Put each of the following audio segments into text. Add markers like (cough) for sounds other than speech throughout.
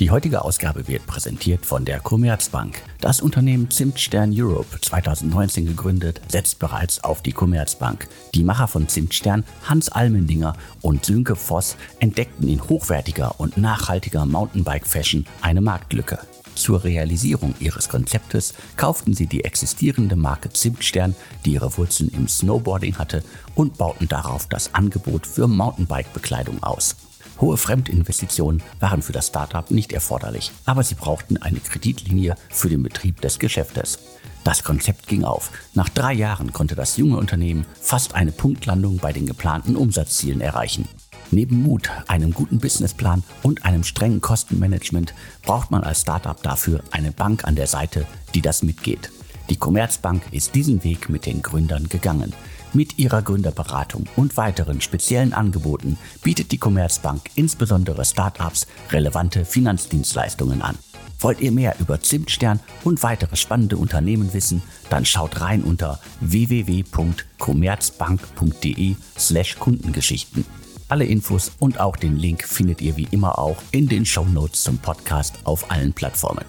Die heutige Ausgabe wird präsentiert von der Commerzbank. Das Unternehmen Zimtstern Europe, 2019 gegründet, setzt bereits auf die Commerzbank. Die Macher von Zimtstern, Hans Almendinger und Sönke Voss, entdeckten in hochwertiger und nachhaltiger Mountainbike-Fashion eine Marktlücke. Zur Realisierung ihres Konzeptes kauften sie die existierende Marke Zimtstern, die ihre Wurzeln im Snowboarding hatte, und bauten darauf das Angebot für Mountainbike-Bekleidung aus. Hohe Fremdinvestitionen waren für das Startup nicht erforderlich, aber sie brauchten eine Kreditlinie für den Betrieb des Geschäftes. Das Konzept ging auf. Nach drei Jahren konnte das junge Unternehmen fast eine Punktlandung bei den geplanten Umsatzzielen erreichen. Neben Mut, einem guten Businessplan und einem strengen Kostenmanagement braucht man als Startup dafür eine Bank an der Seite, die das mitgeht. Die Commerzbank ist diesen Weg mit den Gründern gegangen. Mit ihrer Gründerberatung und weiteren speziellen Angeboten bietet die Commerzbank insbesondere Startups relevante Finanzdienstleistungen an. Wollt ihr mehr über Zimtstern und weitere spannende Unternehmen wissen, dann schaut rein unter www.commerzbank.de/kundengeschichten. Alle Infos und auch den Link findet ihr wie immer auch in den Show Notes zum Podcast auf allen Plattformen.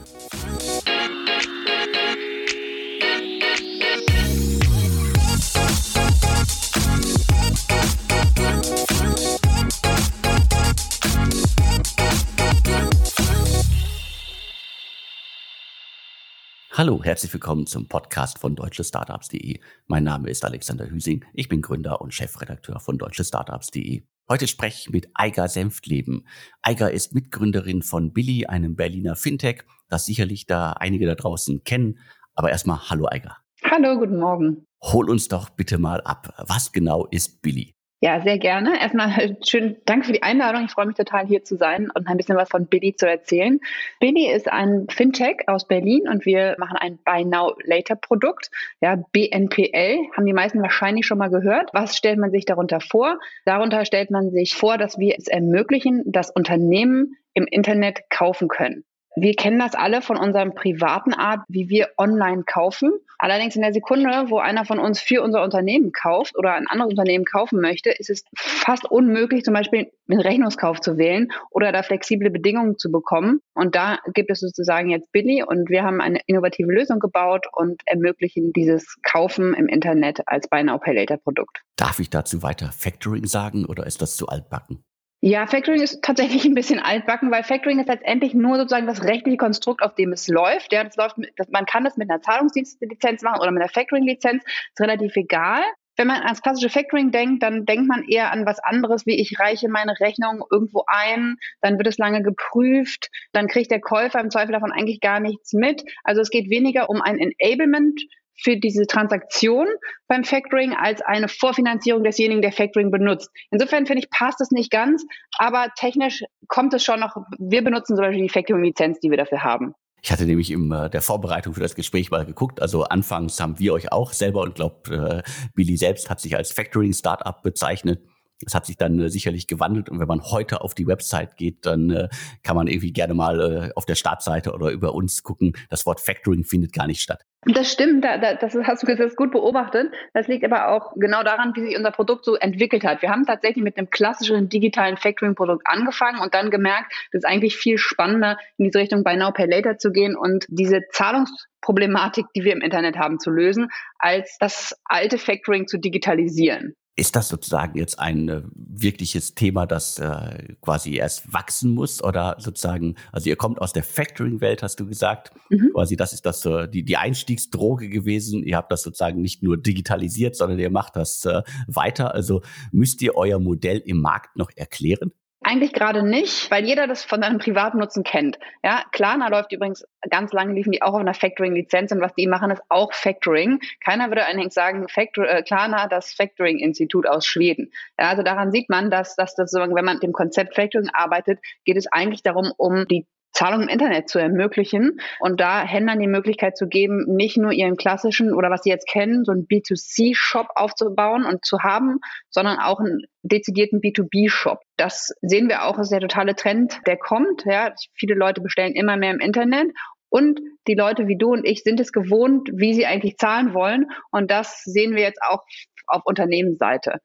Hallo, herzlich willkommen zum Podcast von deutschestartups.de. Mein Name ist Alexander Hüsing. Ich bin Gründer und Chefredakteur von deutschestartups.de. Heute spreche ich mit Eiger Senftleben. Eiger ist Mitgründerin von Billy, einem Berliner Fintech, das sicherlich da einige da draußen kennen. Aber erstmal Hallo Eiger. Hallo, guten Morgen. Hol uns doch bitte mal ab. Was genau ist Billy? Ja, sehr gerne. Erstmal schön, danke für die Einladung. Ich freue mich total hier zu sein und ein bisschen was von Billy zu erzählen. Billy ist ein Fintech aus Berlin und wir machen ein Buy Now Later Produkt. Ja, BNPL haben die meisten wahrscheinlich schon mal gehört. Was stellt man sich darunter vor? Darunter stellt man sich vor, dass wir es ermöglichen, dass Unternehmen im Internet kaufen können. Wir kennen das alle von unserem privaten Art, wie wir online kaufen. Allerdings in der Sekunde, wo einer von uns für unser Unternehmen kauft oder ein anderes Unternehmen kaufen möchte, ist es fast unmöglich, zum Beispiel einen Rechnungskauf zu wählen oder da flexible Bedingungen zu bekommen. Und da gibt es sozusagen jetzt Billy und wir haben eine innovative Lösung gebaut und ermöglichen dieses Kaufen im Internet als Buy Now Pay Later Produkt. Darf ich dazu weiter Factoring sagen oder ist das zu altbacken? Ja, Factoring ist tatsächlich ein bisschen altbacken, weil Factoring ist letztendlich nur sozusagen das rechtliche Konstrukt, auf dem es läuft. Ja, das läuft, das, man kann das mit einer Zahlungsdienstlizenz machen oder mit einer Factoring-Lizenz. Ist relativ egal. Wenn man ans klassische Factoring denkt, dann denkt man eher an was anderes, wie ich reiche meine Rechnung irgendwo ein, dann wird es lange geprüft, dann kriegt der Käufer im Zweifel davon eigentlich gar nichts mit. Also es geht weniger um ein Enablement für diese Transaktion beim Factoring als eine Vorfinanzierung desjenigen, der Factoring benutzt. Insofern finde ich, passt es nicht ganz, aber technisch kommt es schon noch. Wir benutzen zum Beispiel die Factoring-Lizenz, die wir dafür haben. Ich hatte nämlich in äh, der Vorbereitung für das Gespräch mal geguckt. Also anfangs haben wir euch auch selber und glaube, äh, Billy selbst hat sich als Factoring-Startup bezeichnet. Das hat sich dann äh, sicherlich gewandelt und wenn man heute auf die Website geht, dann äh, kann man irgendwie gerne mal äh, auf der Startseite oder über uns gucken. Das Wort Factoring findet gar nicht statt. Das stimmt, da, da, das hast du das gut beobachtet. Das liegt aber auch genau daran, wie sich unser Produkt so entwickelt hat. Wir haben tatsächlich mit einem klassischen digitalen Factoring-Produkt angefangen und dann gemerkt, das ist eigentlich viel spannender, in diese Richtung Buy Now Pay Later zu gehen und diese Zahlungsproblematik, die wir im Internet haben, zu lösen, als das alte Factoring zu digitalisieren. Ist das sozusagen jetzt ein äh, wirkliches Thema, das äh, quasi erst wachsen muss oder sozusagen, also ihr kommt aus der Factoring-Welt, hast du gesagt, mhm. quasi das ist das äh, die die Einstiegsdroge gewesen. Ihr habt das sozusagen nicht nur digitalisiert, sondern ihr macht das äh, weiter. Also müsst ihr euer Modell im Markt noch erklären? Eigentlich gerade nicht, weil jeder das von seinem Privatnutzen kennt. Ja, Klarna läuft übrigens ganz lange liefen die auch auf einer Factoring-Lizenz und was die machen ist auch Factoring. Keiner würde allerdings sagen, Factor, äh, Klarna das Factoring-Institut aus Schweden. Ja, also daran sieht man, dass, dass das, wenn man mit dem Konzept Factoring arbeitet, geht es eigentlich darum, um die Zahlung im Internet zu ermöglichen und da Händlern die Möglichkeit zu geben, nicht nur ihren klassischen oder was sie jetzt kennen, so einen B2C-Shop aufzubauen und zu haben, sondern auch einen dezidierten B2B-Shop. Das sehen wir auch, ist der totale Trend, der kommt. Ja, viele Leute bestellen immer mehr im Internet und die Leute wie du und ich sind es gewohnt, wie sie eigentlich zahlen wollen. Und das sehen wir jetzt auch auf Unternehmensseite.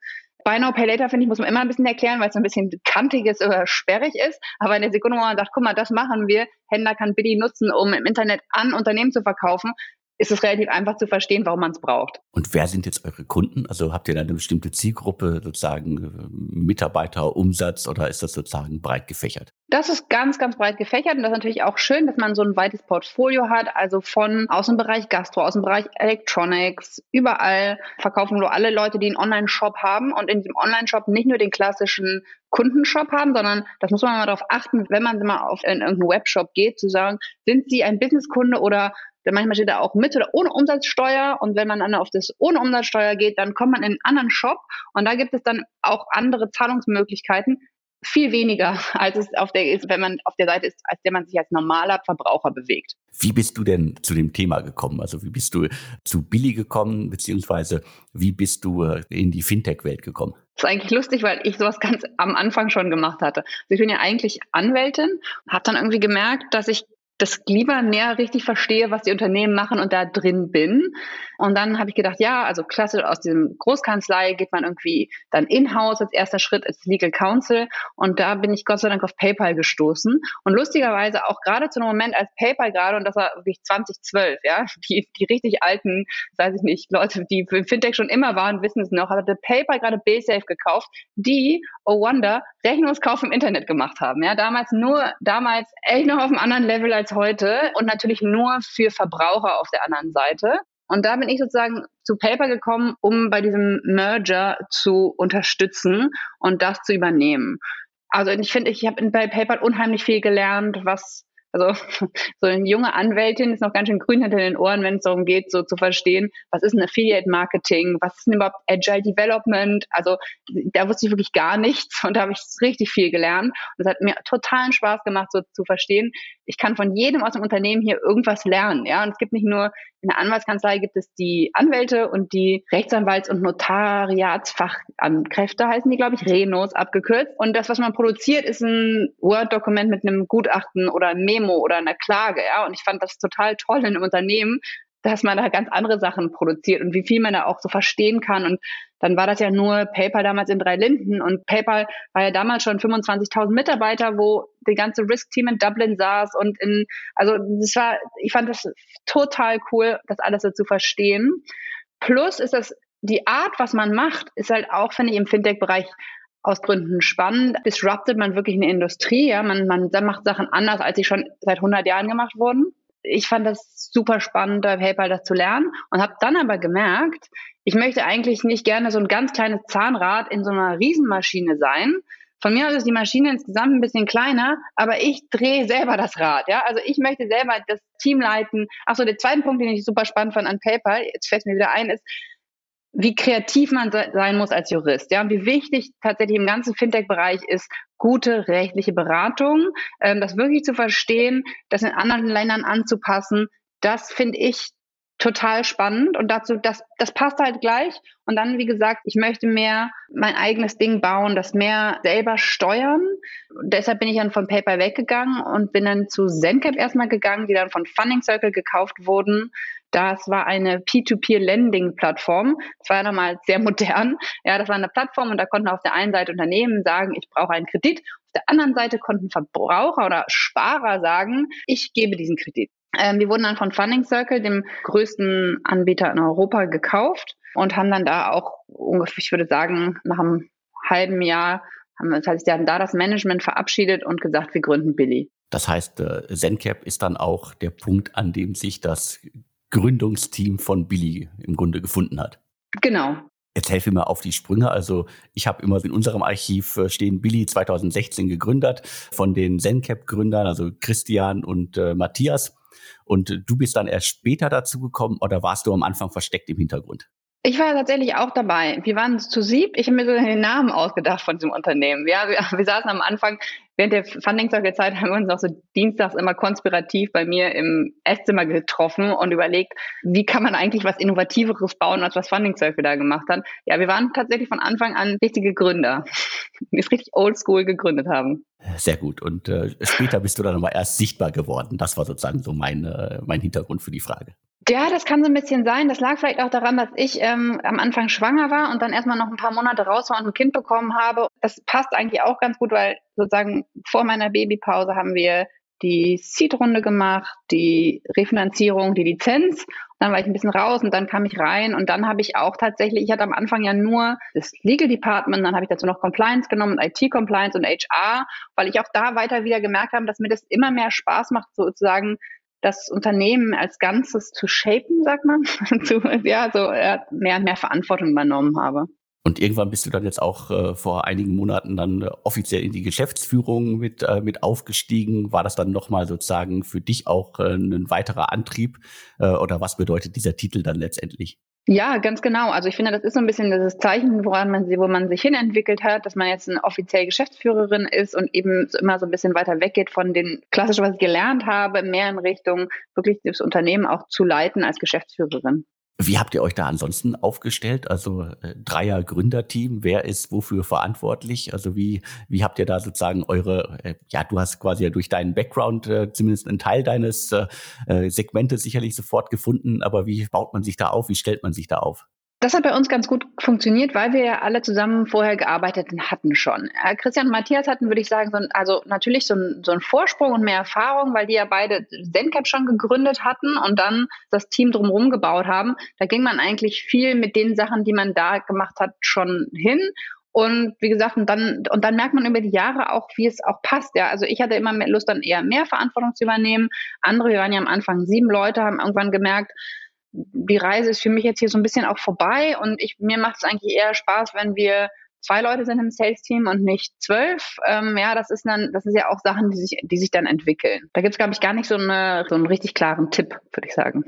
Buy Now, Pay Later, finde ich, muss man immer ein bisschen erklären, weil es ein bisschen kantig ist oder sperrig ist. Aber in der Sekunde, wo man sagt, guck mal, das machen wir, Händler kann Billy nutzen, um im Internet an Unternehmen zu verkaufen, ist es relativ einfach zu verstehen, warum man es braucht. Und wer sind jetzt eure Kunden? Also habt ihr da eine bestimmte Zielgruppe, sozusagen äh, Mitarbeiter, Umsatz oder ist das sozusagen breit gefächert? Das ist ganz, ganz breit gefächert und das ist natürlich auch schön, dass man so ein weites Portfolio hat, also von Außenbereich Gastro, Außenbereich Electronics, überall verkaufen nur alle Leute, die einen Online-Shop haben und in diesem Online-Shop nicht nur den klassischen Kundenshop haben, sondern das muss man mal darauf achten, wenn man mal auf in irgendeinen Webshop geht, zu sagen, sind Sie ein Businesskunde oder denn manchmal steht da auch mit oder ohne Umsatzsteuer. Und wenn man dann auf das ohne Umsatzsteuer geht, dann kommt man in einen anderen Shop und da gibt es dann auch andere Zahlungsmöglichkeiten. Viel weniger, als es auf der ist, wenn man auf der Seite ist, als der man sich als normaler Verbraucher bewegt. Wie bist du denn zu dem Thema gekommen? Also wie bist du zu Billy gekommen, beziehungsweise wie bist du äh, in die Fintech-Welt gekommen? Das ist eigentlich lustig, weil ich sowas ganz am Anfang schon gemacht hatte. Also ich bin ja eigentlich Anwältin, habe dann irgendwie gemerkt, dass ich das lieber mehr richtig verstehe, was die Unternehmen machen und da drin bin. Und dann habe ich gedacht, ja, also klassisch aus diesem Großkanzlei geht man irgendwie dann in-house als erster Schritt als Legal Counsel. Und da bin ich Gott sei Dank auf PayPal gestoßen. Und lustigerweise auch gerade zu einem Moment als PayPal gerade, und das war wirklich 2012, ja, die, die richtig alten, weiß ich nicht, Leute, die für Fintech schon immer waren, wissen es noch, hatte PayPal gerade BaySafe gekauft, die, oh wonder, Rechnungskauf im Internet gemacht haben. Ja, damals nur, damals echt noch auf einem anderen Level als heute und natürlich nur für Verbraucher auf der anderen Seite. Und da bin ich sozusagen zu Paper gekommen, um bei diesem Merger zu unterstützen und das zu übernehmen. Also ich finde, ich habe bei PayPal unheimlich viel gelernt, was also (laughs) so eine junge Anwältin ist noch ganz schön grün hinter den Ohren, wenn es darum geht, so zu verstehen, was ist ein Affiliate Marketing, was ist denn überhaupt Agile Development. Also da wusste ich wirklich gar nichts (laughs) und da habe ich richtig viel gelernt. Und es hat mir totalen Spaß gemacht, so zu verstehen, ich kann von jedem aus dem Unternehmen hier irgendwas lernen. Ja, und es gibt nicht nur in der Anwaltskanzlei gibt es die Anwälte und die Rechtsanwalts- und Notariatsfachankräfte, heißen die, glaube ich, Renos abgekürzt. Und das, was man produziert, ist ein Word-Dokument mit einem Gutachten oder einem Memo oder einer Klage. Ja? Und ich fand das total toll in einem Unternehmen, dass man da ganz andere Sachen produziert und wie viel man da auch so verstehen kann. Und dann war das ja nur PayPal damals in drei Linden und PayPal war ja damals schon 25.000 Mitarbeiter, wo die ganze Risk-Team in Dublin saß und in, also das war, ich fand das total cool, das alles so zu verstehen. Plus ist das, die Art, was man macht, ist halt auch, finde ich, im Fintech-Bereich aus Gründen spannend. Disruptet man wirklich eine Industrie, ja, man, man macht Sachen anders, als sie schon seit 100 Jahren gemacht wurden ich fand das super spannend, bei PayPal das zu lernen und habe dann aber gemerkt, ich möchte eigentlich nicht gerne so ein ganz kleines Zahnrad in so einer Riesenmaschine sein. Von mir aus ist die Maschine insgesamt ein bisschen kleiner, aber ich drehe selber das Rad. Ja, also ich möchte selber das Team leiten. Achso, der zweite Punkt, den ich super spannend fand an PayPal, jetzt fällt mir wieder ein, ist, wie kreativ man sein muss als Jurist, ja, und wie wichtig tatsächlich im ganzen Fintech-Bereich ist, gute rechtliche Beratung, ähm, das wirklich zu verstehen, das in anderen Ländern anzupassen, das finde ich total spannend und dazu, das, das passt halt gleich. Und dann, wie gesagt, ich möchte mehr mein eigenes Ding bauen, das mehr selber steuern. Und deshalb bin ich dann von PayPal weggegangen und bin dann zu ZenCap erstmal gegangen, die dann von Funding Circle gekauft wurden. Das war eine P2P-Lending-Plattform. Das war ja nochmal sehr modern. Ja, das war eine Plattform und da konnten auf der einen Seite Unternehmen sagen, ich brauche einen Kredit. Auf der anderen Seite konnten Verbraucher oder Sparer sagen, ich gebe diesen Kredit. Ähm, wir wurden dann von Funding Circle, dem größten Anbieter in Europa, gekauft und haben dann da auch ungefähr, ich würde sagen, nach einem halben Jahr haben wir, das heißt, sie haben da das Management verabschiedet und gesagt, wir gründen Billy. Das heißt, äh, ZenCap ist dann auch der Punkt, an dem sich das Gründungsteam von Billy im Grunde gefunden hat. Genau. Jetzt helfe mir auf die Sprünge. Also ich habe immer in unserem Archiv äh, stehen Billy 2016 gegründet von den ZenCap-Gründern, also Christian und äh, Matthias. Und du bist dann erst später dazu gekommen oder warst du am Anfang versteckt im Hintergrund? Ich war tatsächlich auch dabei. Wir waren zu sieb. Ich habe mir so den Namen ausgedacht von diesem Unternehmen. Ja, wir, wir saßen am Anfang, während der Funding Circle Zeit (laughs) haben wir uns auch so dienstags immer konspirativ bei mir im Esszimmer getroffen und überlegt, wie kann man eigentlich was Innovativeres bauen, als was Funding Circle da gemacht hat. Ja, wir waren tatsächlich von Anfang an richtige Gründer, (laughs) die es richtig oldschool gegründet haben. Sehr gut. Und äh, später bist du dann aber erst sichtbar geworden. Das war sozusagen so mein, äh, mein Hintergrund für die Frage. Ja, das kann so ein bisschen sein. Das lag vielleicht auch daran, dass ich ähm, am Anfang schwanger war und dann erstmal noch ein paar Monate raus war und ein Kind bekommen habe. Das passt eigentlich auch ganz gut, weil sozusagen vor meiner Babypause haben wir die Seed-Runde gemacht, die Refinanzierung, die Lizenz. Dann war ich ein bisschen raus und dann kam ich rein und dann habe ich auch tatsächlich, ich hatte am Anfang ja nur das Legal Department, dann habe ich dazu noch Compliance genommen, IT-Compliance und HR, weil ich auch da weiter wieder gemerkt habe, dass mir das immer mehr Spaß macht, sozusagen das Unternehmen als Ganzes zu shapen, sagt man, (laughs) zu, ja, so mehr und mehr Verantwortung übernommen habe. Und irgendwann bist du dann jetzt auch äh, vor einigen Monaten dann äh, offiziell in die Geschäftsführung mit, äh, mit aufgestiegen. War das dann nochmal sozusagen für dich auch äh, ein weiterer Antrieb? Äh, oder was bedeutet dieser Titel dann letztendlich? Ja, ganz genau. Also ich finde, das ist so ein bisschen das Zeichen, woran man, wo man sich hinentwickelt hat, dass man jetzt eine offizielle Geschäftsführerin ist und eben immer so ein bisschen weiter weggeht von den klassischen, was ich gelernt habe, mehr in Richtung wirklich das Unternehmen auch zu leiten als Geschäftsführerin. Wie habt ihr euch da ansonsten aufgestellt? Also äh, Dreier Gründerteam, wer ist wofür verantwortlich? Also wie, wie habt ihr da sozusagen eure, äh, ja, du hast quasi ja durch deinen Background äh, zumindest einen Teil deines äh, äh Segmentes sicherlich sofort gefunden, aber wie baut man sich da auf? Wie stellt man sich da auf? Das hat bei uns ganz gut funktioniert, weil wir ja alle zusammen vorher gearbeitet hatten schon. Äh, Christian und Matthias hatten, würde ich sagen, so ein, also natürlich so ein, so Vorsprung und mehr Erfahrung, weil die ja beide ZenCap schon gegründet hatten und dann das Team drumherum gebaut haben. Da ging man eigentlich viel mit den Sachen, die man da gemacht hat, schon hin. Und wie gesagt, und dann, und dann merkt man über die Jahre auch, wie es auch passt. Ja, also ich hatte immer Lust, dann eher mehr Verantwortung zu übernehmen. Andere, wir waren ja am Anfang sieben Leute, haben irgendwann gemerkt, die Reise ist für mich jetzt hier so ein bisschen auch vorbei und ich, mir macht es eigentlich eher Spaß, wenn wir zwei Leute sind im Sales-Team und nicht zwölf. Ähm, ja, das ist dann, das ist ja auch Sachen, die sich, die sich dann entwickeln. Da gibt es, glaube ich, gar nicht so, eine, so einen richtig klaren Tipp, würde ich sagen.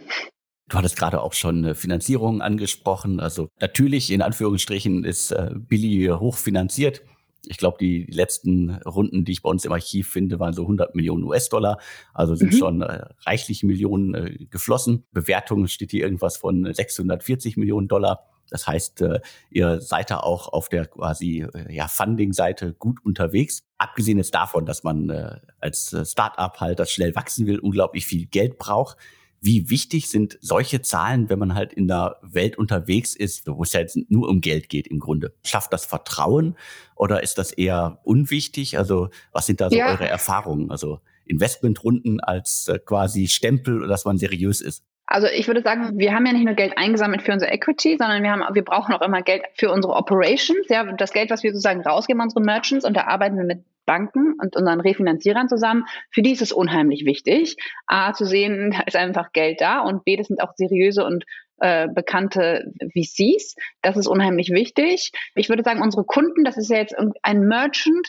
Du hattest gerade auch schon Finanzierung angesprochen. Also natürlich, in Anführungsstrichen, ist äh, Billy hochfinanziert. Ich glaube, die letzten Runden, die ich bei uns im Archiv finde, waren so 100 Millionen US-Dollar. Also sind mhm. schon äh, reichlich Millionen äh, geflossen. Bewertung steht hier irgendwas von 640 Millionen Dollar. Das heißt, äh, ihr seid da auch auf der quasi äh, ja, Funding-Seite gut unterwegs. Abgesehen jetzt davon, dass man äh, als äh, Startup halt, das schnell wachsen will, unglaublich viel Geld braucht wie wichtig sind solche Zahlen, wenn man halt in der Welt unterwegs ist, wo es ja jetzt nur um Geld geht im Grunde? Schafft das Vertrauen oder ist das eher unwichtig? Also was sind da so ja. eure Erfahrungen? Also Investmentrunden als äh, quasi Stempel, dass man seriös ist? Also ich würde sagen, wir haben ja nicht nur Geld eingesammelt für unsere Equity, sondern wir haben, wir brauchen auch immer Geld für unsere Operations. Ja, das Geld, was wir sozusagen rausgeben an unsere Merchants, und da arbeiten wir mit Banken und unseren Refinanzierern zusammen. Für die ist es unheimlich wichtig, A, zu sehen, (laughs) da ist einfach Geld da und B, das sind auch seriöse und äh, bekannte VCs. Das ist unheimlich wichtig. Ich würde sagen, unsere Kunden, das ist ja jetzt ein Merchant,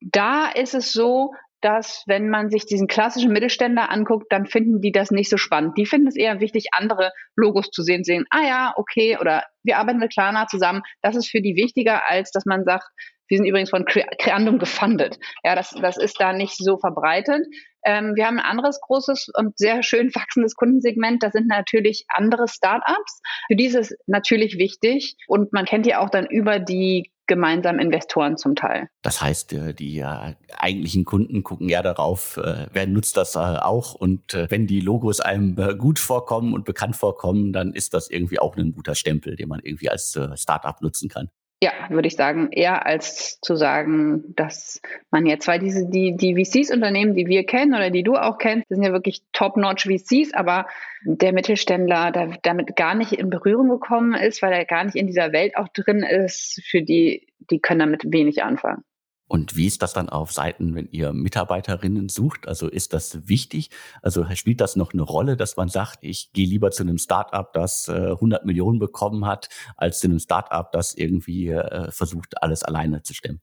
da ist es so, dass wenn man sich diesen klassischen Mittelständler anguckt, dann finden die das nicht so spannend. Die finden es eher wichtig, andere Logos zu sehen, sehen, ah ja, okay, oder wir arbeiten mit Klarna zusammen. Das ist für die wichtiger, als dass man sagt, wir sind übrigens von Creandum gefundet. Ja, das, das ist da nicht so verbreitet. Ähm, wir haben ein anderes großes und sehr schön wachsendes Kundensegment. Das sind natürlich andere Startups. Für die ist es natürlich wichtig und man kennt die auch dann über die gemeinsamen Investoren zum Teil. Das heißt, äh, die eigentlichen Kunden gucken ja darauf, äh, wer nutzt das äh, auch und wenn die Logos einem gut vorkommen und bekannt vorkommen, dann ist das irgendwie auch ein guter Stempel, den man irgendwie als Startup nutzen kann. Ja, würde ich sagen, eher als zu sagen, dass man jetzt, weil diese, die, die VCs-Unternehmen, die wir kennen oder die du auch kennst, sind ja wirklich top-notch VCs, aber der Mittelständler der damit gar nicht in Berührung gekommen ist, weil er gar nicht in dieser Welt auch drin ist, für die, die können damit wenig anfangen. Und wie ist das dann auf Seiten, wenn ihr Mitarbeiterinnen sucht? Also ist das wichtig? Also spielt das noch eine Rolle, dass man sagt, ich gehe lieber zu einem Startup, das äh, 100 Millionen bekommen hat, als zu einem Startup, das irgendwie äh, versucht, alles alleine zu stemmen?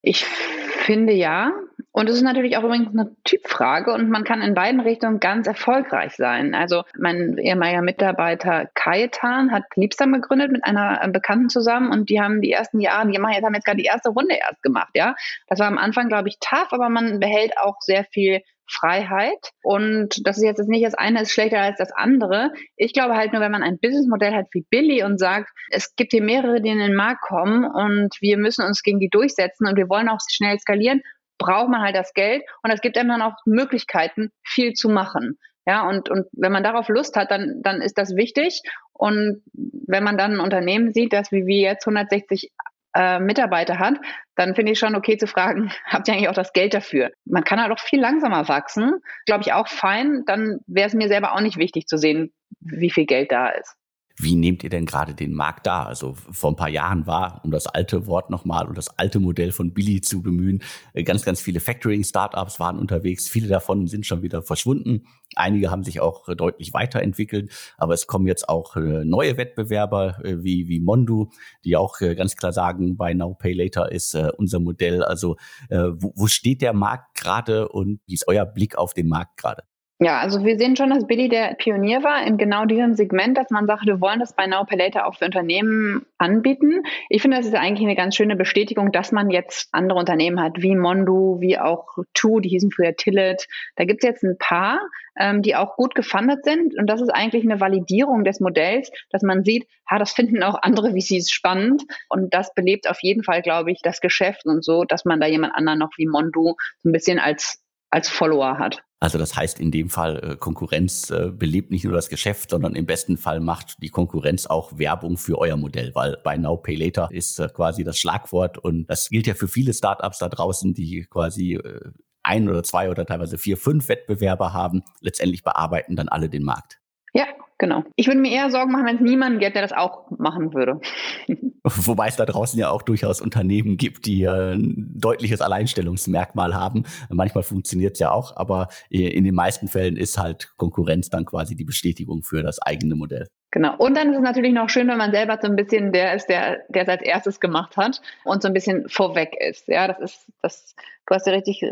Ich finde ja. Und es ist natürlich auch übrigens eine Typfrage und man kann in beiden Richtungen ganz erfolgreich sein. Also mein ehemaliger Mitarbeiter Kajetan hat Liebsam gegründet mit einer äh, Bekannten zusammen und die haben die ersten Jahre, die haben jetzt gerade die erste Runde erst gemacht, ja. Das war am Anfang, glaube ich, tough, aber man behält auch sehr viel Freiheit. Und das ist jetzt nicht das eine ist schlechter als das andere. Ich glaube halt nur, wenn man ein Businessmodell hat wie Billy und sagt, es gibt hier mehrere, die in den Markt kommen und wir müssen uns gegen die durchsetzen und wir wollen auch schnell skalieren, braucht man halt das Geld und es gibt einem dann auch Möglichkeiten, viel zu machen. Ja, und, und wenn man darauf Lust hat, dann, dann ist das wichtig. Und wenn man dann ein Unternehmen sieht, das wie wir jetzt 160 äh, Mitarbeiter hat, dann finde ich schon okay zu fragen, (laughs) habt ihr eigentlich auch das Geld dafür? Man kann halt auch viel langsamer wachsen, glaube ich auch fein. Dann wäre es mir selber auch nicht wichtig zu sehen, wie viel Geld da ist. Wie nehmt ihr denn gerade den Markt da? Also vor ein paar Jahren war, um das alte Wort nochmal und das alte Modell von Billy zu bemühen, äh, ganz, ganz viele Factoring-Startups waren unterwegs. Viele davon sind schon wieder verschwunden. Einige haben sich auch äh, deutlich weiterentwickelt. Aber es kommen jetzt auch äh, neue Wettbewerber wie, wie Mondu, die auch ganz klar sagen, bei Now Pay Later ist unser Modell. Also wo, wo steht der Markt gerade und wie ist euer Blick auf den Markt gerade? Ja, also wir sehen schon, dass Billy der Pionier war in genau diesem Segment, dass man sagt, wir wollen das bei Now Pay Later auch für Unternehmen anbieten. Ich finde, das ist eigentlich eine ganz schöne Bestätigung, dass man jetzt andere Unternehmen hat, wie Mondu, wie auch Tu, die hießen früher Tillet. Da gibt's jetzt ein paar, ähm, die auch gut gefundet sind. Und das ist eigentlich eine Validierung des Modells, dass man sieht, ha, das finden auch andere VCs spannend. Und das belebt auf jeden Fall, glaube ich, das Geschäft und so, dass man da jemand anderen noch wie Mondu so ein bisschen als als Follower hat. Also das heißt in dem Fall, äh, Konkurrenz äh, belebt nicht nur das Geschäft, sondern im besten Fall macht die Konkurrenz auch Werbung für euer Modell, weil bei Now Pay Later ist äh, quasi das Schlagwort und das gilt ja für viele Startups da draußen, die quasi ein oder zwei oder teilweise vier, fünf Wettbewerber haben. Letztendlich bearbeiten dann alle den Markt. Ja, genau. Ich würde mir eher Sorgen machen, wenn es niemanden gäbe, der das auch machen würde. (laughs) Wobei es da draußen ja auch durchaus Unternehmen gibt, die äh, ein deutliches Alleinstellungsmerkmal haben. Manchmal funktioniert es ja auch, aber in den meisten Fällen ist halt Konkurrenz dann quasi die Bestätigung für das eigene Modell. Genau. Und dann ist es natürlich noch schön, wenn man selber so ein bisschen der ist, der, der es als erstes gemacht hat und so ein bisschen vorweg ist. Ja, das ist, das, du hast ja richtig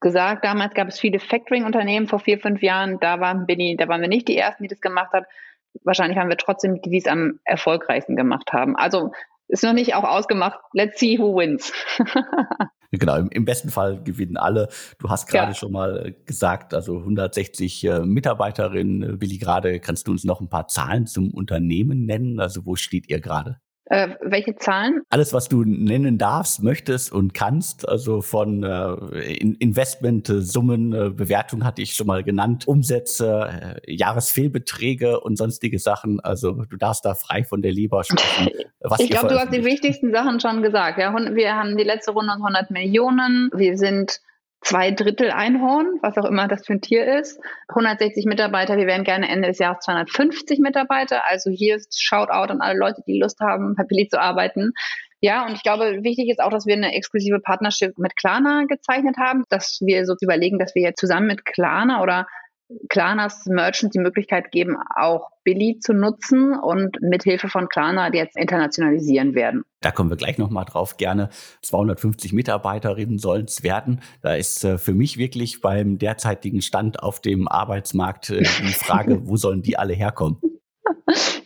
gesagt, damals gab es viele Factoring-Unternehmen vor vier, fünf Jahren. Da waren, bin da waren wir nicht die ersten, die das gemacht haben wahrscheinlich haben wir trotzdem die, die es am erfolgreichsten gemacht haben. Also ist noch nicht auch ausgemacht. Let's see who wins. (laughs) genau, im, im, besten Fall gewinnen alle. Du hast gerade ja. schon mal gesagt, also 160 äh, Mitarbeiterinnen. Billy, gerade kannst du uns noch ein paar Zahlen zum Unternehmen nennen? Also wo steht ihr gerade? Äh, welche Zahlen? Alles, was du nennen darfst, möchtest und kannst. Also von äh, Investmentsummen, äh, Bewertung hatte ich schon mal genannt, Umsätze, äh, Jahresfehlbeträge und sonstige Sachen. Also du darfst da frei von der Leber sprechen. (laughs) Ich glaube, du hast die wichtigsten Sachen schon gesagt. Ja, wir haben die letzte Runde 100 Millionen. Wir sind zwei Drittel Einhorn, was auch immer das für ein Tier ist. 160 Mitarbeiter, wir werden gerne Ende des Jahres 250 Mitarbeiter. Also hier ist Shoutout an alle Leute, die Lust haben, Billy zu arbeiten. Ja, und ich glaube, wichtig ist auch, dass wir eine exklusive Partnership mit Klarna gezeichnet haben, dass wir so überlegen, dass wir jetzt zusammen mit Klarna oder Klarnas Merchants die Möglichkeit geben, auch Billy zu nutzen und mithilfe von Klarna jetzt internationalisieren werden. Da kommen wir gleich nochmal drauf. Gerne 250 Mitarbeiterinnen sollen es werden. Da ist äh, für mich wirklich beim derzeitigen Stand auf dem Arbeitsmarkt äh, die Frage, (laughs) wo sollen die alle herkommen?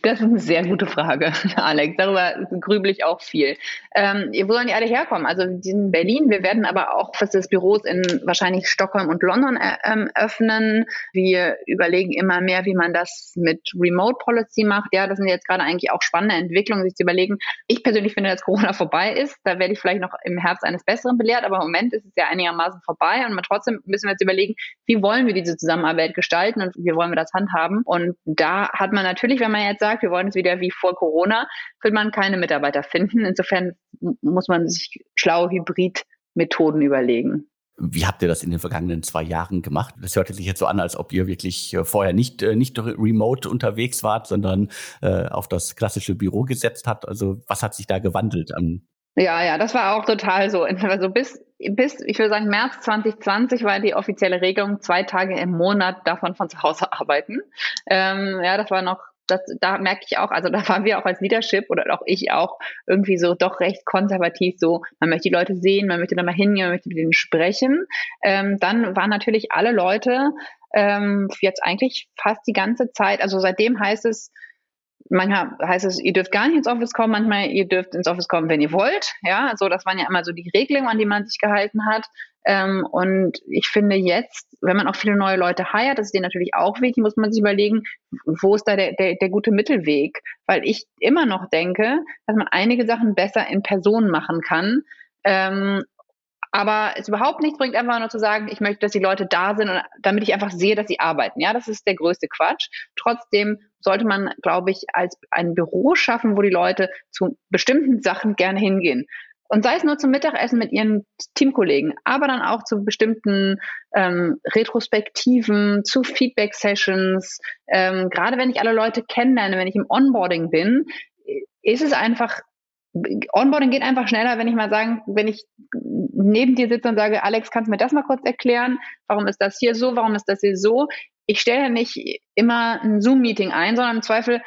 Das ist eine sehr gute Frage, (laughs) Alex. Darüber grübel ich auch viel. Ähm, wo sollen die alle herkommen? Also in Berlin. Wir werden aber auch fast das Büros in wahrscheinlich Stockholm und London äh, ähm, öffnen. Wir überlegen immer mehr, wie man das mit Remote Policy macht. Ja, das sind jetzt gerade eigentlich auch spannende Entwicklungen, sich zu überlegen. Ich persönlich finde, dass Corona vorbei ist. Da werde ich vielleicht noch im Herbst eines Besseren belehrt, aber im Moment ist es ja einigermaßen vorbei und trotzdem müssen wir jetzt überlegen, wie wollen wir diese Zusammenarbeit gestalten und wie wollen wir das handhaben. Und da hat man natürlich, wenn man jetzt sagt, wir wollen es wieder wie vor Corona, wird man keine Mitarbeiter finden. Insofern muss man sich schlaue Hybridmethoden überlegen. Wie habt ihr das in den vergangenen zwei Jahren gemacht? Das hörte sich jetzt so an, als ob ihr wirklich äh, vorher nicht, äh, nicht remote unterwegs wart, sondern äh, auf das klassische Büro gesetzt habt. Also was hat sich da gewandelt an ja, ja, das war auch total so. (laughs) Also bis, bis, ich würde sagen, März 2020 war die offizielle Regelung, zwei Tage im Monat davon von zu Hause (laughs) arbeiten. Ähm, ja, das war noch das, da merke ich auch, also da waren wir auch als Leadership oder auch ich auch irgendwie so doch recht konservativ, so man möchte die Leute sehen, man möchte da mal hingehen, man möchte mit denen sprechen. Ähm, dann waren natürlich alle Leute ähm, jetzt eigentlich fast die ganze Zeit, also seitdem heißt es, manchmal heißt es, ihr dürft gar nicht ins Office kommen, manchmal ihr dürft ins Office kommen, wenn ihr wollt. Ja, so das waren ja immer so die Regelungen, an die man sich gehalten hat. Ähm, und ich finde jetzt, wenn man auch viele neue Leute heiert, das ist denen natürlich auch wichtig, muss man sich überlegen, wo ist da der, der, der gute Mittelweg? Weil ich immer noch denke, dass man einige Sachen besser in Person machen kann. Ähm, Aber es überhaupt nichts bringt, einfach nur zu sagen, ich möchte, dass die Leute da sind, und, damit ich einfach sehe, dass sie arbeiten. Ja, das ist der größte Quatsch. Trotzdem sollte man, glaube ich, als ein Büro schaffen, wo die Leute zu bestimmten Sachen gerne hingehen. Und sei es nur zum Mittagessen mit ihren Teamkollegen, aber dann auch zu bestimmten ähm, Retrospektiven, zu Feedback-Sessions. Ähm, gerade wenn ich alle Leute kennenlerne, wenn ich im Onboarding bin, ist es einfach, Onboarding geht einfach schneller, wenn ich mal sagen, wenn ich neben dir sitze und sage, Alex, kannst du mir das mal kurz erklären? Warum ist das hier so? Warum ist das hier so? Ich stelle nicht immer ein Zoom-Meeting ein, sondern im Zweifel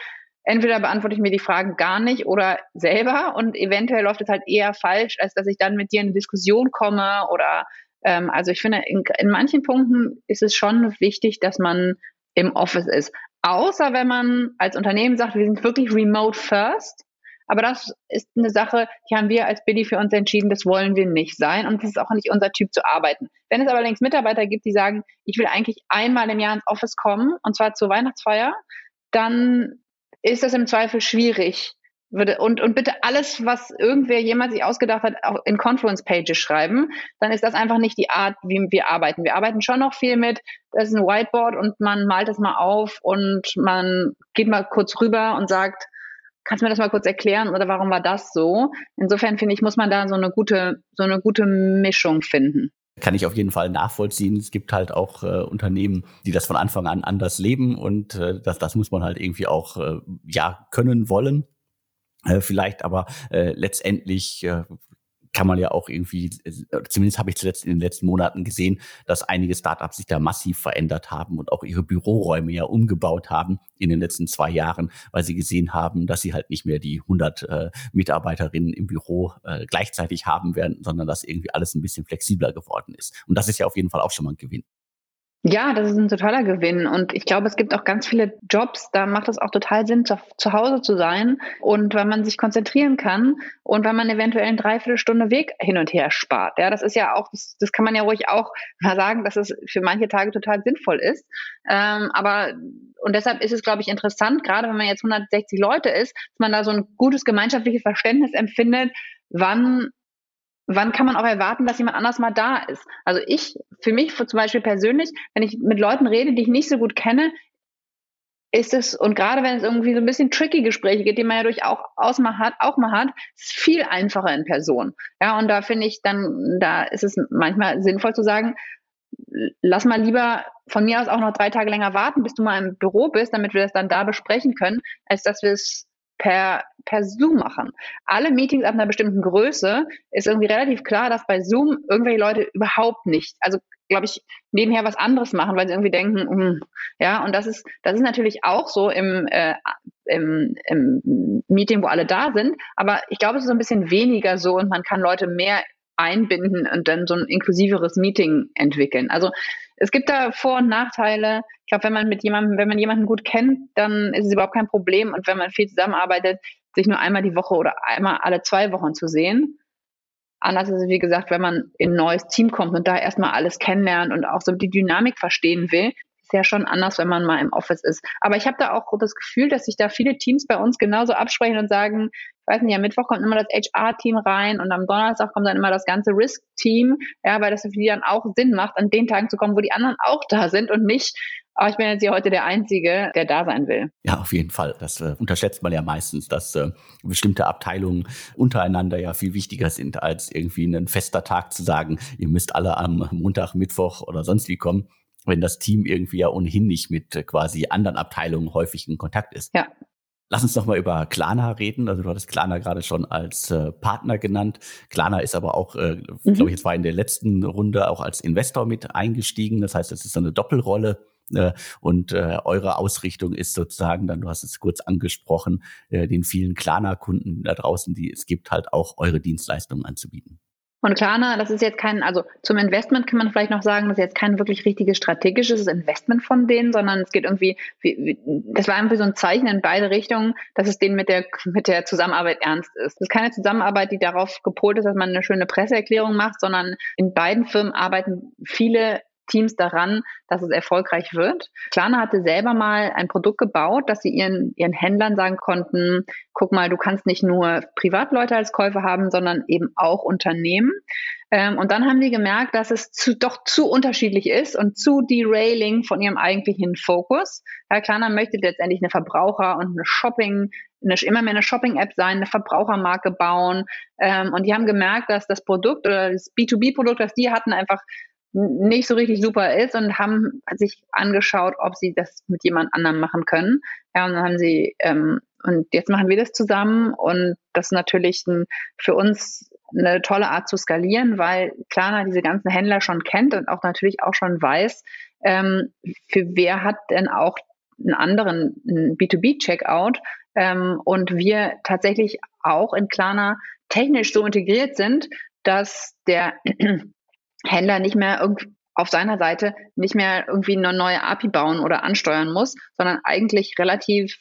entweder beantworte ich mir die Fragen gar nicht oder selber und eventuell läuft es halt eher falsch, als dass ich dann mit dir in eine Diskussion komme oder ähm, also ich finde, in, in manchen Punkten ist es schon wichtig, dass man im Office ist. Außer wenn man als Unternehmen sagt, wir sind wirklich remote first. Aber das ist eine Sache, die haben wir als Billy für uns entschieden, das wollen wir nicht sein und das ist auch nicht unser Typ zu arbeiten. Wenn es allerdings Mitarbeiter gibt, die sagen, ich will eigentlich einmal im Jahr ins Office kommen und zwar zur Weihnachtsfeier, dann ist das im Zweifel schwierig. Und, und bitte alles, was irgendwer jemals sich ausgedacht hat, auch in Confluence-Pages schreiben, dann ist das einfach nicht die Art, wie wir arbeiten. Wir arbeiten schon noch viel mit, das ist ein Whiteboard und man malt das mal auf und man geht mal kurz rüber und sagt, kannst du mir das mal kurz erklären oder warum war das so? Insofern finde ich, muss man da so eine gute, so eine gute Mischung finden kann ich auf jeden Fall nachvollziehen. Es gibt halt auch äh, Unternehmen, die das von Anfang an anders leben und äh, das, das muss man halt irgendwie auch äh, ja können wollen. Äh, vielleicht aber äh, letztendlich äh, kann man ja auch irgendwie, äh, zumindest habe ich zuletzt in den letzten Monaten gesehen, dass einige Startups sich da massiv verändert haben und auch ihre Büroräume ja umgebaut haben in den letzten zwei Jahren, weil sie gesehen haben, dass sie halt nicht mehr die 100 äh, Mitarbeiterinnen im Büro äh, gleichzeitig haben werden, sondern dass irgendwie alles ein bisschen flexibler geworden ist. Und das ist ja auf jeden Fall auch schon mal ein Gewinn. Ja, das ist ein totaler Gewinn. Und ich glaube, es gibt auch ganz viele Jobs, da macht es auch total Sinn, zu, zu Hause zu sein. Und weil man sich konzentrieren kann und weil man eventuell eine Dreiviertelstunde Weg hin und her spart. Ja, das ist ja auch, das, das kann man ja ruhig auch (laughs) mal sagen, dass es für manche Tage total sinnvoll ist. Ähm, aber, und deshalb ist es, glaube ich, interessant, gerade wenn man jetzt 160 Leute ist, dass man da so ein gutes gemeinschaftliches Verständnis empfindet, wann wann kann man auch erwarten, dass jemand anders mal da ist? Also ich, für mich zum Beispiel persönlich, wenn ich mit Leuten rede, die ich nicht so gut kenne, ist es, und gerade wenn es irgendwie so ein bisschen tricky Gespräche geht, die man ja durchaus mal hat, auch mal hat, ist es viel einfacher in Person. Ja, und da finde ich dann, da ist es manchmal sinnvoll zu sagen, lass mal lieber von mir aus auch noch drei Tage länger warten, bis du mal im Büro bist, damit wir das dann da besprechen können, als dass wir es per, per Zoom machen. Alle Meetings ab einer bestimmten Größe ist irgendwie relativ klar, dass bei Zoom irgendwelche Leute überhaupt nicht, also glaube ich, nebenher was anderes machen, weil sie irgendwie denken, mm, ja, und das ist, das ist natürlich auch so im, äh, im, im Meeting, wo alle da sind, aber ich glaube, es ist so ein bisschen weniger so und man kann Leute mehr einbinden und dann so ein inklusiveres Meeting entwickeln. Also es gibt da Vor- und Nachteile. Ich glaube, wenn man mit jemandem, wenn man jemanden gut kennt, dann ist es überhaupt kein Problem. Und wenn man viel zusammenarbeitet, sich nur einmal die Woche oder einmal alle zwei Wochen zu sehen. Anders ist es, wie gesagt, wenn man in ein neues Team kommt und da erstmal alles kennenlernt und auch so die Dynamik verstehen will, ist ja schon anders, wenn man mal im Office ist. Aber ich habe da auch das Gefühl, dass sich da viele Teams bei uns genauso absprechen und sagen, weiß nicht, am Mittwoch kommt immer das HR-Team rein und am Donnerstag kommt dann immer das ganze Risk-Team, ja, weil das für die dann auch Sinn macht, an den Tagen zu kommen, wo die anderen auch da sind und nicht aber ich bin jetzt hier heute der Einzige, der da sein will. Ja, auf jeden Fall. Das äh, unterschätzt man ja meistens, dass äh, bestimmte Abteilungen untereinander ja viel wichtiger sind, als irgendwie ein fester Tag zu sagen, ihr müsst alle am Montag, Mittwoch oder sonst wie kommen wenn das Team irgendwie ja ohnehin nicht mit äh, quasi anderen Abteilungen häufig in Kontakt ist. Ja. Lass uns noch mal über Klarna reden. Also du hattest Klarna gerade schon als äh, Partner genannt. Klarna ist aber auch, äh, mhm. glaube ich, jetzt war in der letzten Runde auch als Investor mit eingestiegen. Das heißt, es ist so eine Doppelrolle. Äh, und äh, eure Ausrichtung ist sozusagen dann, du hast es kurz angesprochen, äh, den vielen Klarna-Kunden da draußen, die es gibt, halt auch eure Dienstleistungen anzubieten. Und Klarna, das ist jetzt kein, also zum Investment kann man vielleicht noch sagen, das ist jetzt kein wirklich richtiges strategisches Investment von denen, sondern es geht irgendwie, wie, wie, das war irgendwie so ein Zeichen in beide Richtungen, dass es denen mit der, mit der Zusammenarbeit ernst ist. Das ist keine Zusammenarbeit, die darauf gepolt ist, dass man eine schöne Presseerklärung macht, sondern in beiden Firmen arbeiten viele Teams daran, dass es erfolgreich wird. Klarna hatte selber mal ein Produkt gebaut, dass sie ihren, ihren Händlern sagen konnten, guck mal, du kannst nicht nur Privatleute als Käufer haben, sondern eben auch Unternehmen. Ähm, und dann haben die gemerkt, dass es zu, doch zu unterschiedlich ist und zu derailing von ihrem eigentlichen Fokus. Herr Klarna möchte letztendlich eine Verbraucher- und eine Shopping, eine, immer mehr eine Shopping-App sein, eine Verbrauchermarke bauen. Ähm, und die haben gemerkt, dass das Produkt oder das B2B-Produkt, das die hatten, einfach nicht so richtig super ist und haben sich angeschaut, ob sie das mit jemand anderem machen können. Ja, und dann haben sie, ähm, und jetzt machen wir das zusammen und das ist natürlich ein, für uns eine tolle Art zu skalieren, weil Klarna diese ganzen Händler schon kennt und auch natürlich auch schon weiß, ähm, für wer hat denn auch einen anderen B2B-Checkout ähm, und wir tatsächlich auch in Klarna technisch so integriert sind, dass der Händler nicht mehr auf seiner Seite nicht mehr irgendwie eine neue API bauen oder ansteuern muss, sondern eigentlich relativ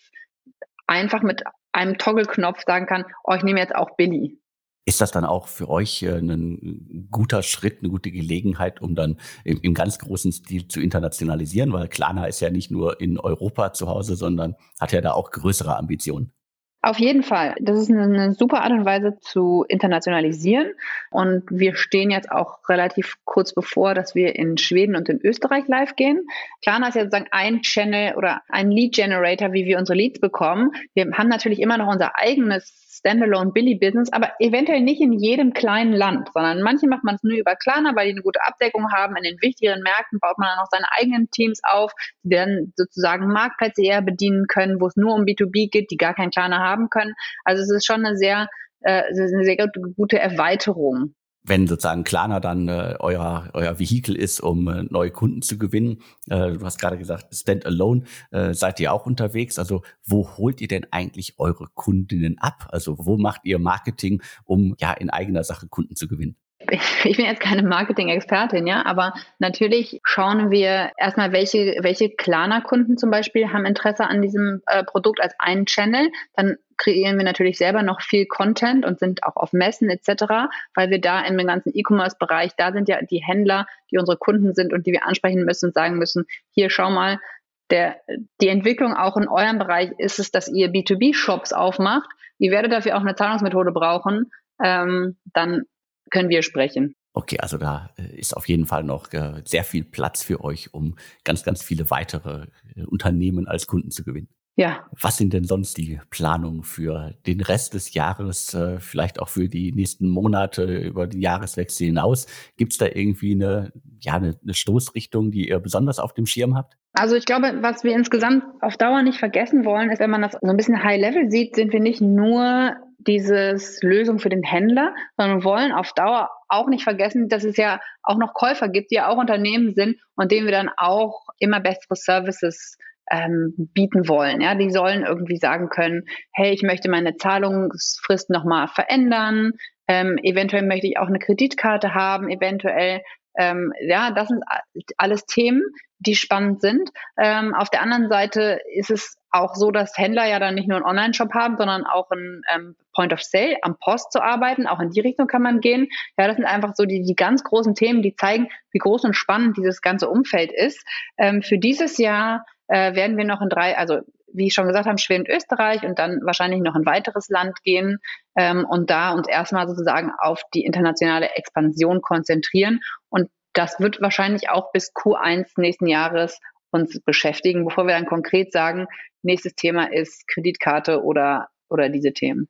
einfach mit einem Toggle-Knopf sagen kann, oh, ich nehme jetzt auch Billy. Ist das dann auch für euch äh, ein guter Schritt, eine gute Gelegenheit, um dann im, im, ganz großen Stil zu internationalisieren? Weil Klarna ist ja nicht nur in Europa zu Hause, sondern hat ja da auch größere Ambitionen. Auf jeden Fall. Das ist eine, super Art und Weise zu internationalisieren. Und wir stehen jetzt auch relativ kurz bevor, dass wir in Schweden und in Österreich live gehen. Klarna ist ja sozusagen ein Channel oder ein Lead Generator, wie wir unsere Leads bekommen. Wir haben natürlich immer noch unser eigenes Standalone Billy Business, aber eventuell nicht in jedem kleinen Land, sondern manche macht man es nur über Klarna, weil die eine gute Abdeckung haben. In den wichtigeren Märkten baut man dann auch seine eigenen Teams auf, die dann sozusagen Marktplätze eher bedienen können, wo es nur um B2B geht, die gar kein Klarna haben können. Also es ist schon eine sehr, äh, eine sehr gute Erweiterung wenn sozusagen Klarna dann äh, euer, euer Vehikel ist, um äh, neue Kunden zu gewinnen. Äh, du hast gerade gesagt, Standalone äh, seid ihr auch unterwegs. Also wo holt ihr denn eigentlich eure Kundinnen ab? Also wo macht ihr Marketing, um ja in eigener Sache Kunden zu gewinnen? Ich bin jetzt keine Marketing-Expertin, ja, aber natürlich schauen wir erstmal, welche, welche Klarna-Kunden zum Beispiel haben Interesse an diesem äh, Produkt als einen Channel. Dann kreieren wir natürlich selber noch viel Content und sind auch auf Messen etc., weil wir da in dem ganzen E-Commerce-Bereich, da sind ja die Händler, die unsere Kunden sind und die wir ansprechen müssen und sagen müssen, hier schau mal, der, die Entwicklung auch in eurem Bereich ist es, dass ihr B2B-Shops aufmacht. Ihr werdet dafür auch eine Zahlungsmethode brauchen. Ähm, dann können wir sprechen. Okay, also da äh, ist auf jeden Fall noch äh, sehr viel Platz für euch, um ganz, ganz viele weitere äh, Unternehmen als Kunden zu gewinnen. Ja. Was sind denn sonst die Planungen für den Rest des Jahres, vielleicht auch für die nächsten Monate über den Jahreswechsel hinaus? Gibt es da irgendwie eine, ja, eine, eine Stoßrichtung, die ihr besonders auf dem Schirm habt? Also ich glaube, was wir insgesamt auf Dauer nicht vergessen wollen, ist, wenn man das so ein bisschen High Level sieht, sind wir nicht nur dieses Lösung für den Händler, sondern wollen auf Dauer auch nicht vergessen, dass es ja auch noch Käufer gibt, die ja auch Unternehmen sind und denen wir dann auch immer bessere Services ähm, bieten wollen. Ja, die sollen irgendwie sagen können, hey, ich möchte meine Zahlungsfrist nochmal verändern, ähm, eventuell möchte ich auch eine Kreditkarte haben, eventuell ähm, ja, das sind alles Themen, die spannend sind. Ähm, auf der anderen Seite ist es auch so, dass Händler ja dann nicht nur einen Online-Shop haben, sondern auch ein ähm, Point of Sale am Post zu arbeiten. Auch in die Richtung kann man gehen. Ja, das sind einfach so die, die ganz großen Themen, die zeigen, wie groß und spannend dieses ganze Umfeld ist. Ähm, für dieses Jahr äh, werden wir noch in drei, also wie ich schon gesagt habe, Schweden Österreich und dann wahrscheinlich noch ein weiteres Land gehen ähm, und da uns erstmal sozusagen auf die internationale Expansion konzentrieren. Und das wird wahrscheinlich auch bis Q1 nächsten Jahres uns beschäftigen, bevor wir dann konkret sagen, nächstes Thema ist Kreditkarte oder, oder diese Themen.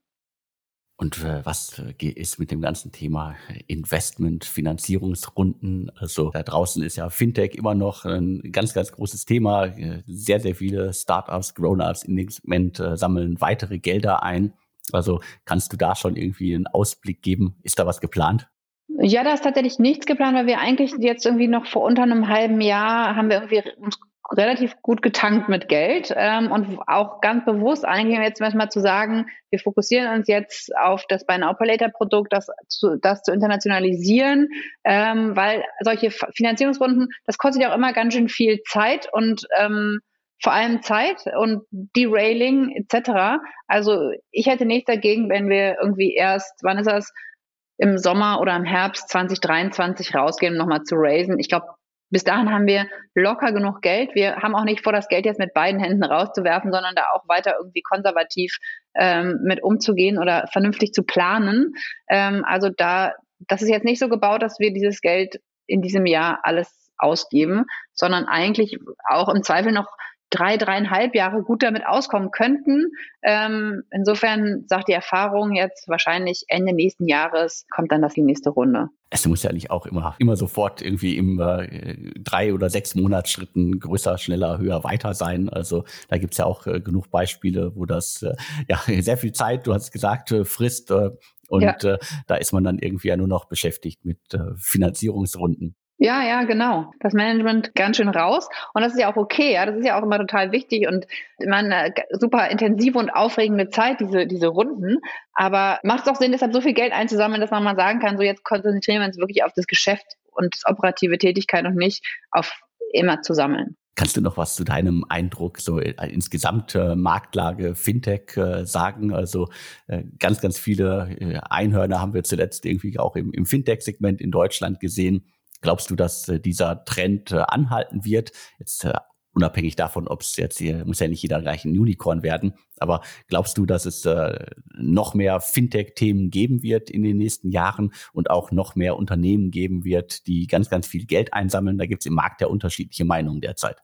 Und äh, was äh, ist mit dem ganzen Thema Investment, Finanzierungsrunden? Also da draußen ist ja Fintech immer noch ein ganz, ganz großes Thema. Sehr, sehr viele Startups, Grown-ups in dem Segment äh, sammeln weitere Gelder ein. Also kannst du da schon irgendwie einen Ausblick geben? Ist da was geplant? Ja, da ist tatsächlich nichts geplant, weil wir eigentlich jetzt irgendwie noch vor unter einem halben Jahr haben wir irgendwie uns relativ gut getankt mit Geld ähm, und auch ganz bewusst eigentlich jetzt mal zu sagen, wir fokussieren uns jetzt auf das Pay Later Produkt, das zu, das zu internationalisieren, ähm, weil solche Finanzierungsrunden, das kostet ja auch immer ganz schön viel Zeit und ähm, vor allem Zeit und Derailing etc. Also ich hätte nichts dagegen, wenn wir irgendwie erst, wann ist das, im Sommer oder im Herbst 2023 rausgehen, um nochmal zu raisen. Ich glaube, bis dahin haben wir locker genug Geld. Wir haben auch nicht vor, das Geld jetzt mit beiden Händen rauszuwerfen, sondern da auch weiter irgendwie konservativ ähm, mit umzugehen oder vernünftig zu planen. Ähm, also da, das ist jetzt nicht so gebaut, dass wir dieses Geld in diesem Jahr alles ausgeben, sondern eigentlich auch im Zweifel noch drei, dreieinhalb Jahre gut damit auskommen könnten. Ähm, insofern sagt die Erfahrung jetzt wahrscheinlich Ende nächsten Jahres kommt dann das die nächste Runde. Es muss ja nicht auch immer, immer sofort irgendwie im äh, drei- oder sechs Monatsschritten größer, schneller, höher, weiter sein. Also da gibt's ja auch äh, genug Beispiele, wo das äh, ja (laughs) sehr viel Zeit, du hast gesagt, äh, frisst. Äh, und ja. äh, da ist man dann irgendwie ja nur noch beschäftigt mit Finanzierungsrunden. Ja, ja, genau. Das Management ganz schön raus. Und das ist ja auch okay. Ja, das ist ja auch immer total wichtig und immer eine super intensive und aufregende Zeit, diese, diese Runden. Aber macht es auch Sinn, deshalb so viel Geld einzusammeln, dass man mal sagen kann, so jetzt konzentrieren wir uns wirklich auf das Geschäft und das operative Tätigkeit und nicht auf immer zu sammeln. Kannst du noch was zu deinem Eindruck so äh, insgesamt äh, Marktlage Fintech äh, sagen? Also äh, ganz, ganz viele äh, Einhörner haben wir zuletzt irgendwie auch im, im Fintech-Segment in Deutschland gesehen. Glaubst du, dass äh, dieser Trend äh, anhalten wird? Jetzt äh, unabhängig davon, ob es jetzt hier, muss ja nicht jeder gleich ein Unicorn werden, aber glaubst du, dass es äh, noch mehr Fintech-Themen geben wird in den nächsten Jahren und auch noch mehr Unternehmen geben wird, die ganz, ganz viel Geld einsammeln? Da gibt es im Markt ja unterschiedliche Meinungen derzeit.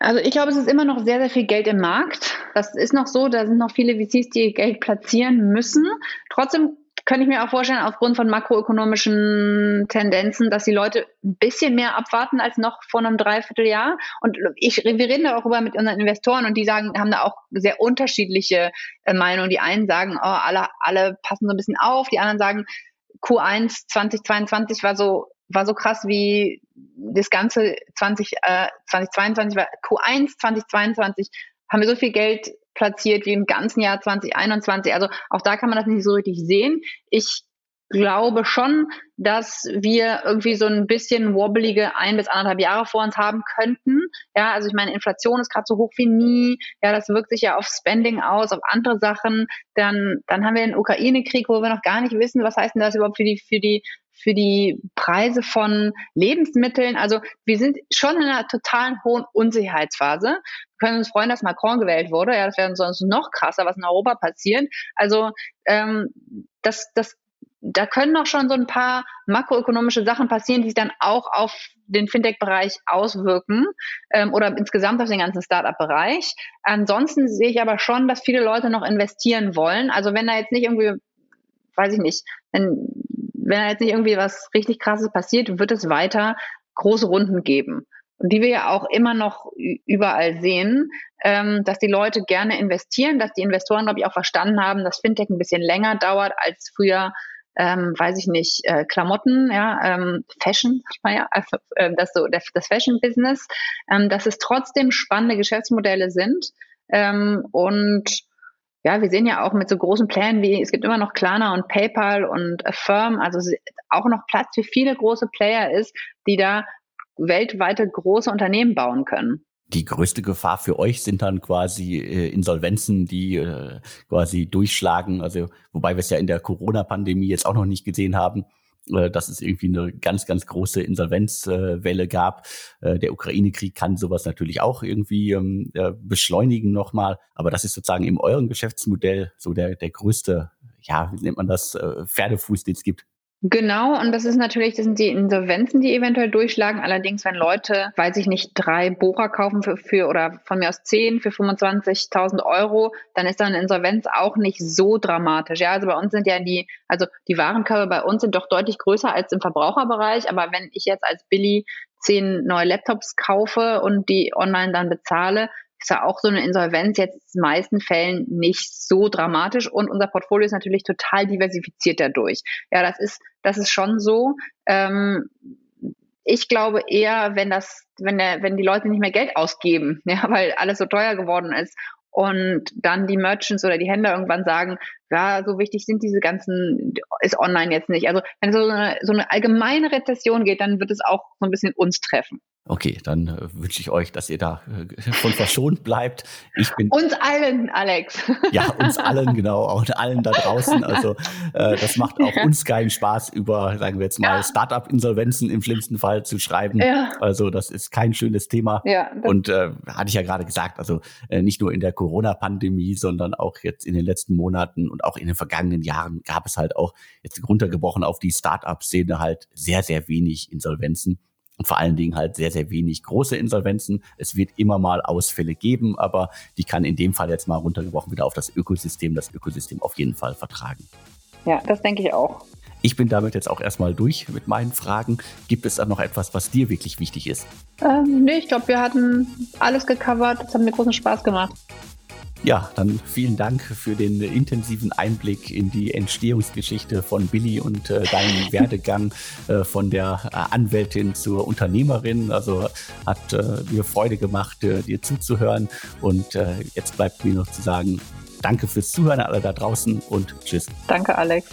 Also ich glaube, es ist immer noch sehr, sehr viel Geld im Markt. Das ist noch so, da sind noch viele VCs, die Geld platzieren müssen. Trotzdem könnte ich mir auch vorstellen, aufgrund von makroökonomischen Tendenzen, dass die Leute ein bisschen mehr abwarten als noch vor einem Dreivierteljahr. Und ich, wir reden da auch über mit unseren Investoren und die sagen, haben da auch sehr unterschiedliche äh, Meinungen. Die einen sagen, oh, alle, alle passen so ein bisschen auf. Die anderen sagen, Q1 2022 war so war so krass wie das ganze 20, äh, 2022 war Q1 2022 haben wir so viel Geld platziert wie im ganzen Jahr 2021. Also auch da kann man das nicht so richtig sehen. Ich glaube schon, dass wir irgendwie so ein bisschen wobbelige ein bis anderthalb Jahre vor uns haben könnten. Ja, also ich meine, Inflation ist gerade so hoch wie nie. Ja, das wirkt sich ja auf Spending aus, auf andere Sachen. Dann, dann haben wir den Ukraine-Krieg, wo wir noch gar nicht wissen, was heißt denn das überhaupt für die, für die, für die Preise von Lebensmitteln. Also wir sind schon in einer totalen hohen Unsicherheitsphase. Wir können uns freuen, dass Macron gewählt wurde. Ja, das wäre sonst noch krasser, was in Europa passiert. Also ähm, das, das da können auch schon so ein paar makroökonomische Sachen passieren, die sich dann auch auf den Fintech-Bereich auswirken ähm, oder insgesamt auf den ganzen Startup-Bereich. Ansonsten sehe ich aber schon, dass viele Leute noch investieren wollen. Also wenn da jetzt nicht irgendwie, weiß ich nicht, wenn, wenn jetzt nicht irgendwie was richtig Krasses passiert, wird es weiter große Runden geben. Und die wir ja auch immer noch überall sehen, ähm, dass die Leute gerne investieren, dass die Investoren, glaube ich, auch verstanden haben, dass Fintech ein bisschen länger dauert als früher ähm, weiß ich nicht, äh, Klamotten, ja, ähm, Fashion, ja, also, äh, das so das Fashion-Business, ähm, dass es trotzdem spannende Geschäftsmodelle sind ähm, und ja, wir sehen ja auch mit so großen Plänen wie, es gibt immer noch Klarna und PayPal und Affirm, also auch noch Platz für viele große Player ist, die da weltweite große Unternehmen bauen können die größte Gefahr für euch sind dann quasi äh, Insolvenzen, die äh, quasi durchschlagen. Also wobei wir es ja in der Corona-Pandemie jetzt auch noch nicht gesehen haben, äh, dass es irgendwie eine ganz, ganz große Insolvenzwelle äh, gab. Äh, der Ukraine-Krieg kann sowas natürlich auch irgendwie ähm, äh, beschleunigen nochmal. Aber das ist sozusagen in eurem Geschäftsmodell so der, der größte, ja, wie nennt man das, äh, Pferdefuß, den es gibt. Genau, und das ist natürlich, das sind die Insolvenzen, die eventuell durchschlagen. Allerdings, wenn Leute, weiß ich nicht, drei Bohrer kaufen für, für oder von mir aus zehn für 25.000 Euro, dann ist dann eine Insolvenz auch nicht so dramatisch. Ja, also bei uns sind ja die, also die Warenkörbe bei uns sind doch deutlich größer als im Verbraucherbereich. Aber wenn ich jetzt als Billy zehn neue Laptops kaufe und die online dann bezahle, ist ja auch so eine Insolvenz jetzt in den meisten Fällen nicht so dramatisch und unser Portfolio ist natürlich total diversifiziert dadurch. Ja, das ist, das ist schon so. Ähm, ich glaube eher, wenn das, wenn der, wenn die Leute nicht mehr Geld ausgeben, (laughs) ja, weil alles so teuer geworden ist und dann die Merchants oder die Händler irgendwann sagen, ja, so wichtig sind diese ganzen, ist online jetzt nicht. Also wenn es so eine, so eine allgemeine Rezession geht, dann wird es auch so ein bisschen uns treffen. Okay, dann äh, wünsche ich euch, dass ihr da äh, von verschont bleibt. Ich bin uns allen, Alex. Ja, uns allen genau, auch allen da draußen. Also äh, das macht auch uns keinen Spaß, über, sagen wir jetzt mal, ja. Startup-Insolvenzen im schlimmsten Fall zu schreiben. Ja. Also das ist kein schönes Thema. Ja, Und äh, hatte ich ja gerade gesagt, also äh, nicht nur in der Corona-Pandemie, sondern auch jetzt in den letzten Monaten und auch in den vergangenen Jahren gab es halt auch jetzt runtergebrochen auf die Startup-Szene halt sehr, sehr wenig Insolvenzen und vor allen Dingen halt sehr, sehr wenig große Insolvenzen. Es wird immer mal Ausfälle geben, aber die kann in dem Fall jetzt mal runtergebrochen wieder auf das Ökosystem, das Ökosystem auf jeden Fall vertragen. Ja, das denke ich auch. Ich bin damit jetzt auch erstmal durch mit meinen Fragen. Gibt es da noch etwas, was dir wirklich wichtig ist? Ähm, nee, ich glaube, wir hatten alles gecovert. Das hat mir großen Spaß gemacht. Ja, dann vielen Dank für den intensiven Einblick in die Entstehungsgeschichte von Billy und äh, deinen (laughs) Werdegang äh, von der äh, Anwältin zur Unternehmerin. Also hat äh, mir Freude gemacht, äh, dir zuzuhören. Und äh, jetzt bleibt mir noch zu sagen, danke fürs Zuhören alle da draußen und tschüss. Danke, Alex.